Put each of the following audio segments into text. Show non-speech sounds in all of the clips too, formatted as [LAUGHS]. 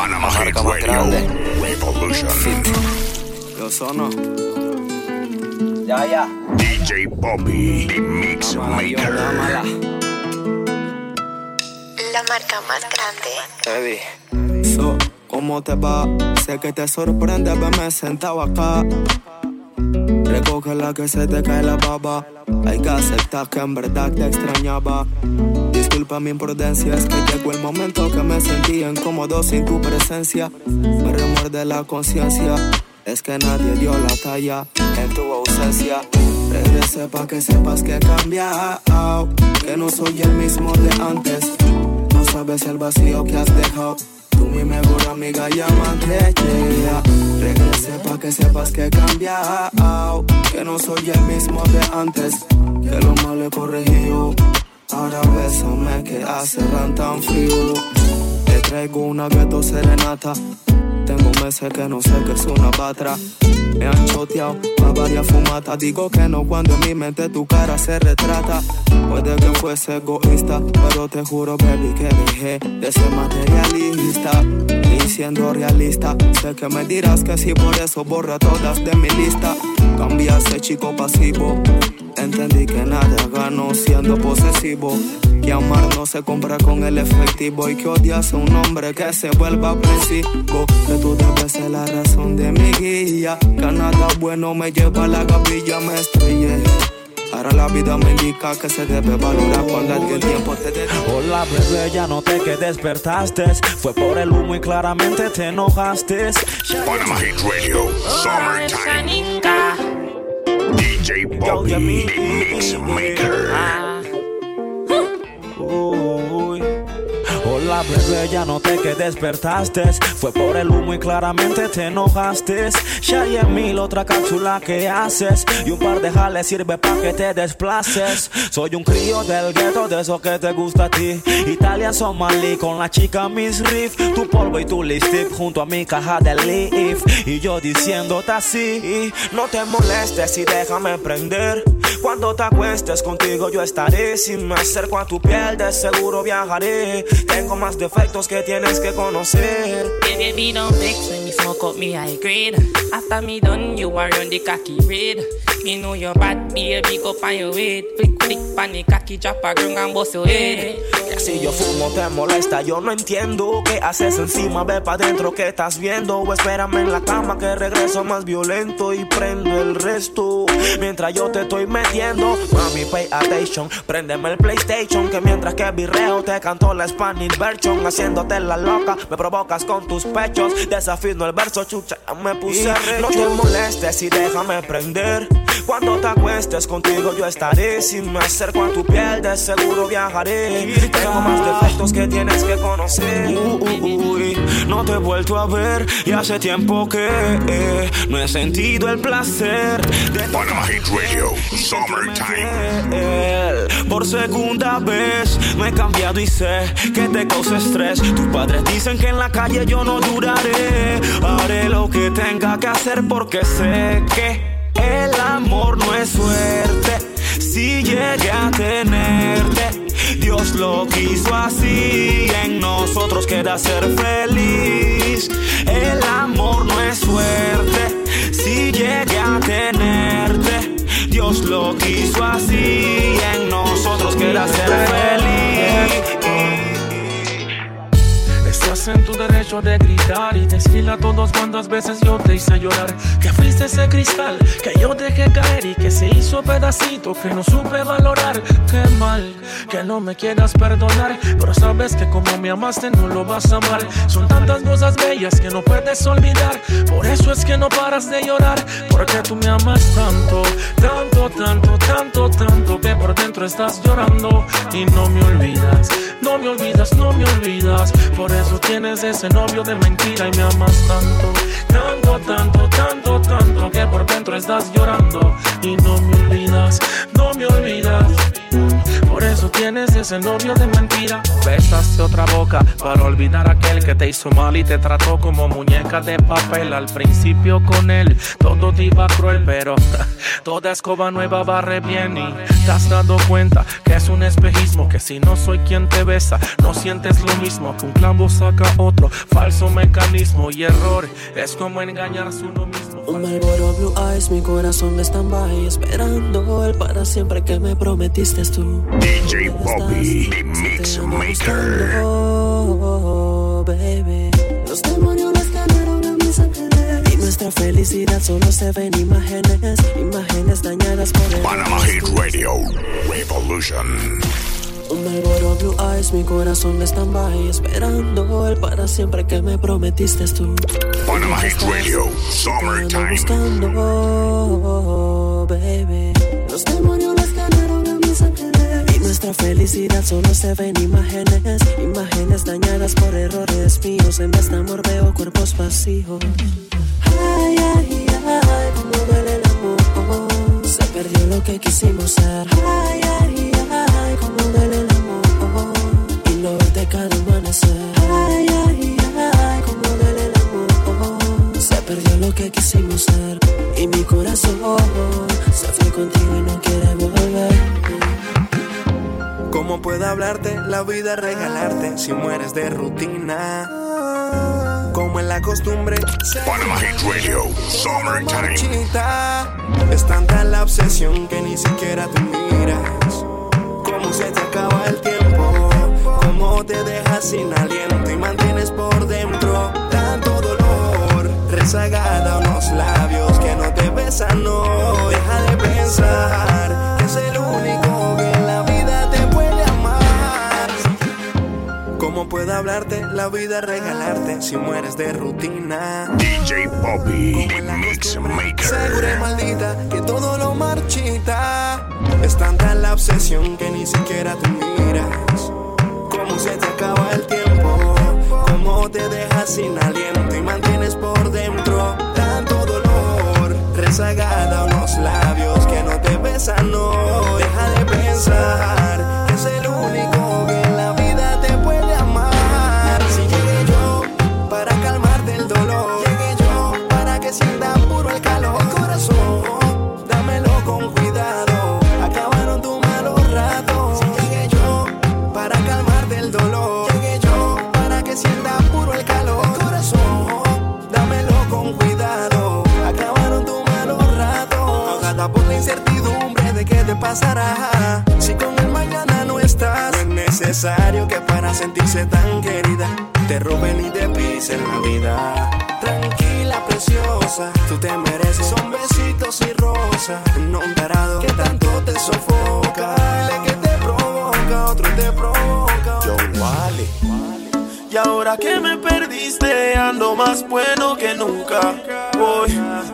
Panama Hit Radio Revolution. Yo sono. Ya, ya. DJ Bobby, the Mix Maker. Dámala, La marca más grande. baby. So, ¿cómo te va? Sé que te sorprende verme sentado acá. Recoge la que se te cae la baba. Hay que aceptar que en verdad te extrañaba. Disculpa mi imprudencia, es que llegó el momento que me sentí incómodo sin tu presencia. Me remuerde la conciencia, es que nadie dio la talla en tu ausencia. Regrese pa' que sepas que he que no soy el mismo de antes. No sabes el vacío que has dejado. Tú mi mejor amiga amante, yeah. Regrese pa' que sepas que he cambiado, que no soy el mismo de antes. Que lo malo he corregido. Ahora bésame que hace ran tan frío. Te traigo una gueto serenata. Meses que no sé que es una patra. Me han choteado a varias fumatas. Digo que no cuando en mi mente tu cara se retrata. Puede que fuese egoísta, pero te juro, baby, que dejé de ser materialista. Y siendo realista, sé que me dirás que sí, por eso borra todas de mi lista. Cambiaste, chico pasivo. Entendí que nada gano siendo posesivo. Que amar no se compra con el efectivo y que odias a un hombre que se vuelva apresivo. Que tú debes ser la razón de mi guía. Que nada bueno me lleva a la gavilla, me estrellé. Ahora la vida me indica que se debe valorar cuando alguien tiempo te dedica. Hola bebé, ya noté que despertaste. Fue por el humo y claramente te enojaste. Panama Hit Radio Summertime. DJ Bobby, Mix Maker. Hola bebé, ya noté que despertaste Fue por el humo y claramente te enojaste. Ya hay en mil otra cápsula que haces. Y un par de jales sirve pa' que te desplaces. Soy un crío del gueto, de eso que te gusta a ti. Italia, Somalí, con la chica Miss Riff. Tu polvo y tu lipstick junto a mi caja de leaf. Y yo diciéndote así No te molestes y déjame prender cuando te acuestes contigo yo estaré. Si me acerco a tu piel de seguro viajaré. Tengo más defectos que tienes que conocer baby, don't vex when me smoke up me high grade. After me done, you are on the cocky red. Me know you're bad, baby, go on your weight. Flick, flick, pan the cocky, drop a grung and bust your head. Que si yo fumo te molesta, yo no entiendo ¿Qué haces encima? Ve pa' dentro, ¿qué estás viendo? Espérame en la cama que regreso más violento Y prendo el resto Mientras yo te estoy metiendo Mami, pay attention Préndeme el PlayStation Que mientras que virreo te canto la Spanish version Haciéndote la loca Me provocas con tus pechos. Desafino el verso, chucha, me puse No te molestes y déjame prender cuando te acuestes contigo yo estaré Si me acerco a tu piel de seguro viajaré Tengo más defectos que tienes que conocer Uy, No te he vuelto a ver y hace tiempo que eh, No he sentido el placer de Panama Hit Radio Summertime. Por segunda vez me he cambiado y sé que te causa estrés. Tus padres dicen que en la calle yo no duraré. Haré lo que tenga que hacer porque sé que el amor no es suerte. Si llegué a tenerte, Dios lo quiso así. En nosotros queda ser feliz. El amor no es suerte. Si llegué a tenerte, Dios lo quiso así. En nosotros queda ser feliz. En tu derecho de gritar y decirle a todos cuántas veces yo te hice llorar. Que fuiste ese cristal que yo dejé caer y que se hizo pedacito que no supe valorar. Qué mal que no me quieras perdonar, pero sabes que como me amaste no lo vas a amar. Son tantas cosas bellas que no puedes olvidar. Por eso es que no paras de llorar, porque tú me amas tanto, tanto, tanto, tanto, tanto que por dentro estás llorando y no me olvidas. No me olvidas, no me olvidas. Por eso tienes ese novio de mentira y me amas tanto. Tanto, tanto, tanto, tanto que por dentro estás llorando y no me olvidas, no me olvidas. Por eso tienes ese novio de mentira. Besaste otra boca para olvidar aquel que te hizo mal y te trató como muñeca de papel. Al principio con él todo te iba cruel, pero [LAUGHS] toda escoba nueva barre bien y te has dado cuenta que es un espejismo. Que si no soy quien te besa, no sientes lo mismo. Que un clavo saca otro falso mecanismo y error es como engañarse uno mismo. Un Marlboro Blue Eyes, mi corazón está en by esperando el para siempre que me prometiste tú. DJ Bobby, the Mix Maker. Oh, baby. Los demonios las ganaron a mis ángeles. Y nuestra felicidad solo se ven imágenes, imágenes dañadas por el. Panama Hit Radio Revolution. Un Marlboro Blue Eyes, mi corazón está by esperando el para siempre que me prometiste tú. Panama Hit Radio Summertime. buscando, baby. Los demonios las ganaron a mis ángeles. Y nuestra felicidad solo se ven imágenes, imágenes dañadas por errores míos. En de amor veo cuerpos vacíos. Ay, ay, ay, cómo duele el amor. Se perdió lo que quisimos ser. Ay, ay, ay, cómo duele el amor. Y no verte cada amanecer. Ay, ay, ay, cómo duele el amor. Se perdió lo que quisimos ser. Y mi corazón se fue contigo y no quiere volver. ¿Cómo puedo hablarte? La vida regalarte si mueres de rutina. Como en la costumbre, Panama Hit Radio Summertime. Es tanta la obsesión que ni siquiera tú miras. Acaba el tiempo. Cómo te dejas sin aliento y mantienes por dentro tanto dolor. Rezagada unos labios que no te besan, no. Deja de pensar que es el único que en la vida te puede amar. ¿Cómo puedo hablarte? La vida regalarte si mueres de rutina. DJ Bobby, the Mix Segura y Maker. maldita que todo lo marchita. Es tanta la obsesión que ni siquiera tú miras. Cómo se te acaba el tiempo. Cómo te dejas sin aliento y mantienes por dentro tanto dolor. Rezagada unos labios que no te besan, no. Deja de pensar pisen la vida. Tranquila, preciosa, tú te mereces. Son besitos y rosas. No un tarado Y ahora que me perdiste, ando más bueno que nunca. Voy,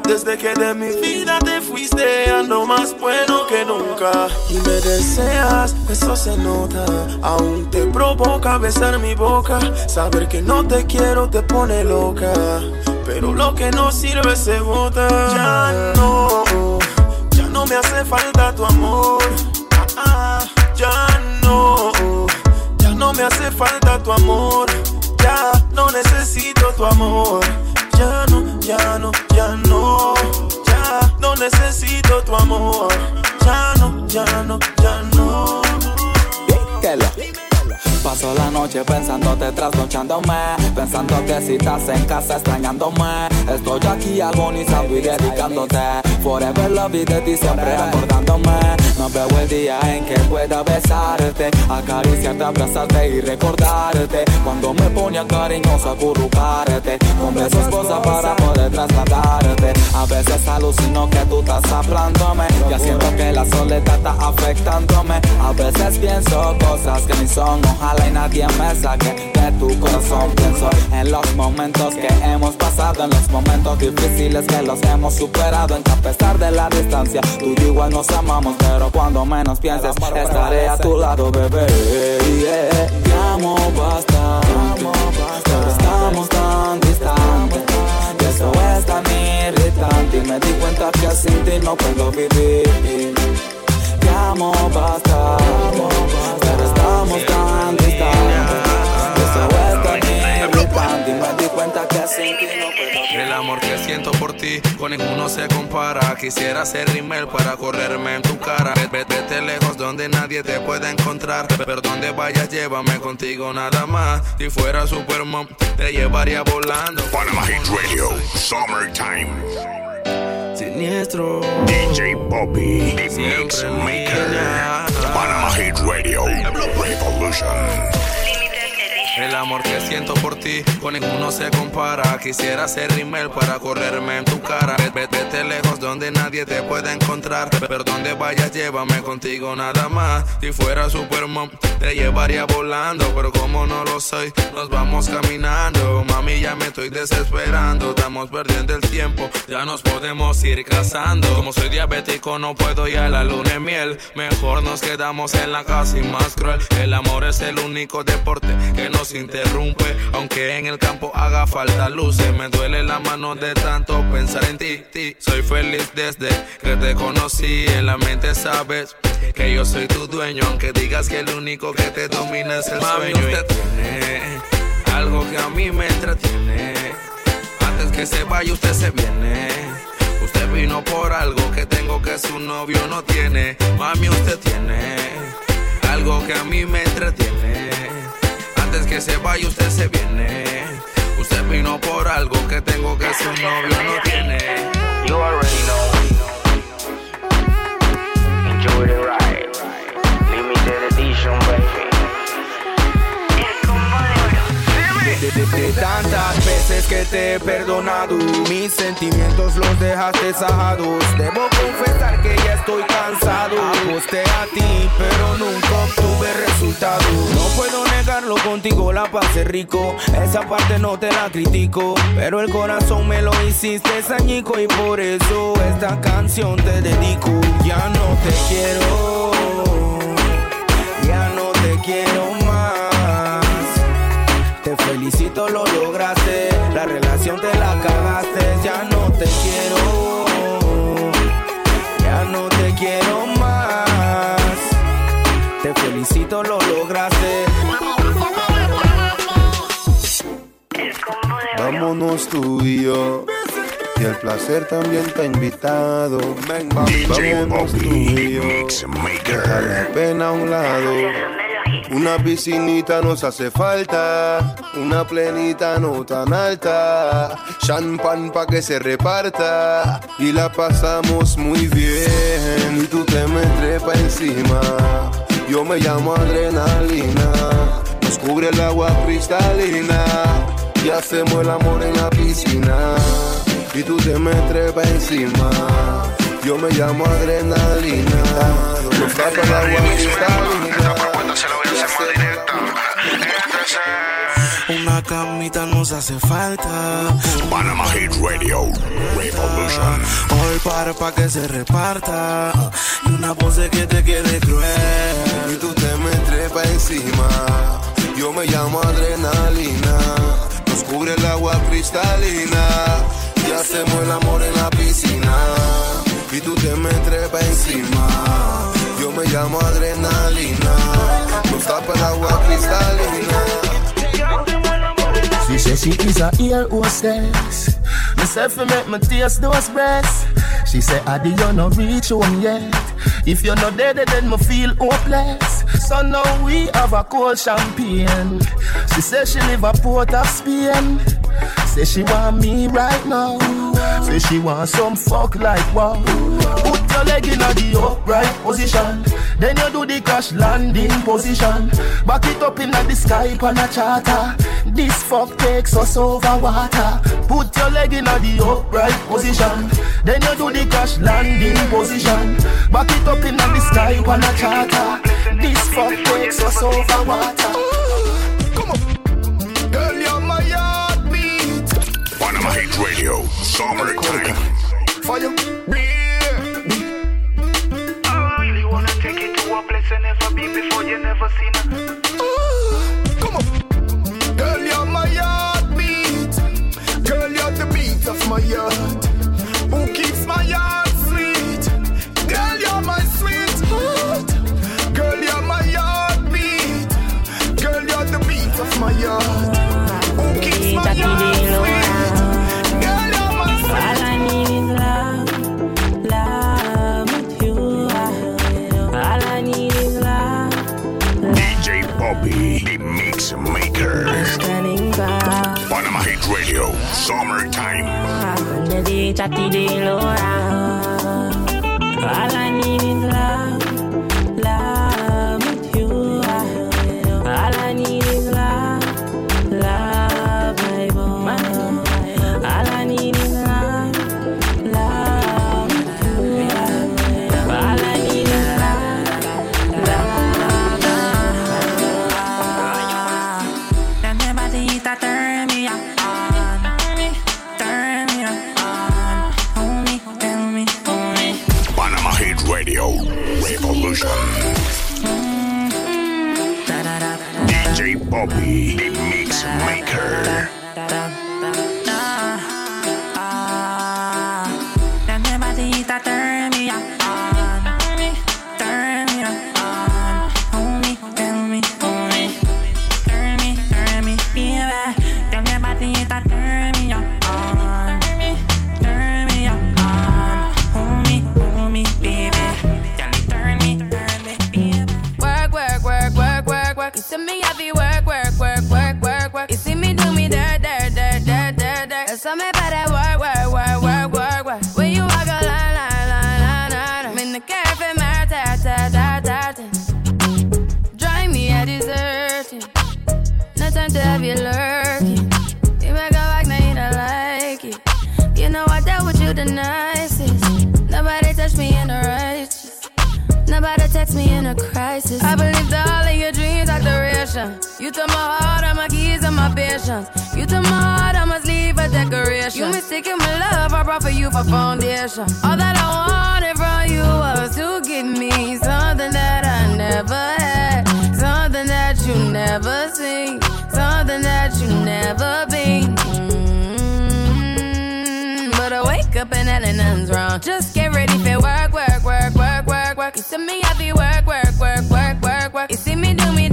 desde que de mi vida te fuiste, ando más bueno que nunca. Y me deseas, eso se nota. Aún te provoca besar mi boca. Saber que no te quiero te pone loca. Pero lo que no sirve se bota. Ya no, ya no me hace falta tu amor. Ah, ah, ya no me hace falta tu amor. Ya no necesito tu amor. Ya no, ya no, ya no. Ya no necesito tu amor. Ya no, ya no, ya no. Paso la noche pensándote, trasnochándome Pensando que si estás en casa extrañándome. Estoy aquí agonizando y dedicándote. Forever love y de ti siempre acordándome. No veo el día en que pueda besarte Acariciarte, abrazarte y recordarte. Cuando me ponía cariñoso acurrucarte. Con besos cosas para poder trasladarte. A veces alucino que tú estás hablándome. Ya siento que la soledad está afectándome. A veces pienso cosas que ni son Ojalá nadie me saque de tu corazón Pienso. En los momentos que hemos pasado En los momentos difíciles que los hemos superado En que a pesar de la distancia Tú y igual nos amamos Pero cuando menos pienses Estaré a tu lado, bebé. Yeah. Te amo bastante Pero estamos tan distantes. Y eso es tan irritante Y me di cuenta que sin ti no puedo vivir. Te amo bastante siento por ti, con ninguno se compara. Quisiera ser rimel para correrme en tu cara. Vete lejos donde nadie te pueda encontrar. Pero donde vayas, llévame contigo nada más. Si fuera Superman, te llevaría volando. Panama Hit Radio, Summertime. Siniestro. DJ Bobby, The Mix Maker. Panama Hit Radio, Revolution. El amor que siento por ti con ninguno se compara. Quisiera ser rimel para correrme en tu cara. Vete lejos donde nadie te pueda encontrar. Pero donde vayas, llévame contigo nada más. Si fuera Superman, te llevaría volando. Pero como no lo soy, nos vamos caminando. Mami, ya me estoy desesperando. Estamos perdiendo el tiempo, ya nos podemos ir casando. Como soy diabético, no puedo ir a la luna de miel. Mejor nos quedamos en la casa y más cruel. El amor es el único deporte que nos interrumpe. Aunque en el campo haga falta luces, me duele la mano de tanto pensar en ti. ti. Soy feliz desde que te conocí. En la mente sabes que yo soy tu dueño. Aunque digas que el único que te domina es el sueño. Usted tiene algo que a mí me entretiene. Antes que se vaya, usted se viene. Usted vino por algo que tengo que su novio no tiene. Mami, usted tiene algo que a mí me entretiene antes que se vaya usted se viene. Usted vino por algo que tengo que su novio no tiene. You already know. Te he perdonado, mis sentimientos los dejaste sajados. Debo confesar que ya estoy cansado. Aposté a ti, pero nunca obtuve resultado. No puedo negarlo contigo, la pasé rico. Esa parte no te la critico, pero el corazón me lo hiciste sañico y por eso esta canción te dedico. Ya no te quiero, ya no te quiero más. Te felicito, lo lograste. La relación te la cagaste. Ya no te quiero. Ya no te quiero más. Te felicito, lo lograste. Vámonos tú y yo. Y el placer también te ha invitado. Ven, vámonos tú Bobby, y The yo. Mix Deja la Maker. pena a un lado. Una piscinita nos hace falta, una plenita no tan alta. Champán pa' que se reparta y la pasamos muy bien. Y tú te me trepa encima, yo me llamo adrenalina. Nos cubre el agua cristalina y hacemos el amor en la piscina. Y tú te me trepa encima, yo me llamo adrenalina. Nos tapa el agua cristalina. Una camita nos hace falta. Panama Hit Radio, Revolution. Hoy para pa' que se reparta. Y una pose que te quede cruel. Y tú te me trepa encima. Yo me llamo adrenalina. Nos cubre el agua cristalina. Y hacemos el amor en la piscina. Y tú te me trepa encima. Yo me llamo adrenalina. Nos tapa el agua cristalina. She said she is a ear hostess. Myself to make me taste those breasts. She said, Adi, you no reach home yet. If you're not dead, then me feel hopeless. So now we have a cold champagne. She said she live a port of Spain. Say she want me right now. Say she want some fuck like wow. Put your leg in a the upright position. Then you do the crash landing position. Back it up in the sky on a charter. This fuck takes us over water. Put your leg in the upright position. Then you do the crash landing position. Back it up in the sky on a charter. This fuck takes us over water. Come on. Girl, you're my heartbeat. Panama Radio, Summertime. For a place you never been before, you never seen a Come on. Girl, you're my heartbeat. Girl, you're the beat of my heart. Who keeps my heart sweet? Girl, you're my sweetheart. Girl, you're my heartbeat. Girl, you're the beat of my heart. Who keeps my heart Summertime. Crisis. I believed all of your dreams are duration. You took my heart, all my keys, and my patience. You took my heart, I must leave a decoration. You mistaken my love, I brought for you for foundation. All that I wanted from you was to give me something that I never had, something that you never seen, something that you never been. Mm, wake up and hell and nothing's wrong. Just get ready for work, work, work, work, work, work. You see me happy work, work, work, work, work, work. You see me do me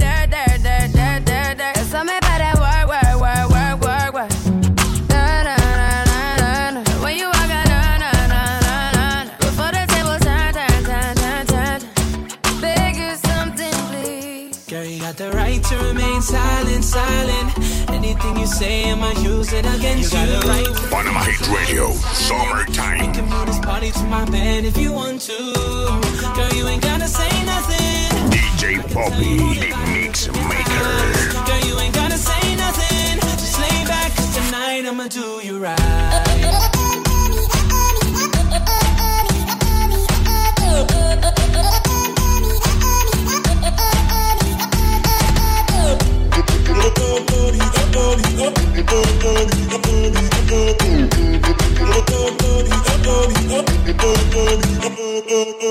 Girl, you got the right to remain silent, silent. Anything you say, I'ma use it against you. Got right to Panama Hit Radio, Summertime. can move this party to my bed if you want to. Girl, you ain't gotta say nothing. DJ Bobby, the Mix Maker. Girl, you ain't gotta say nothing. Just lay back, cause tonight I'ma do you right. Thank you.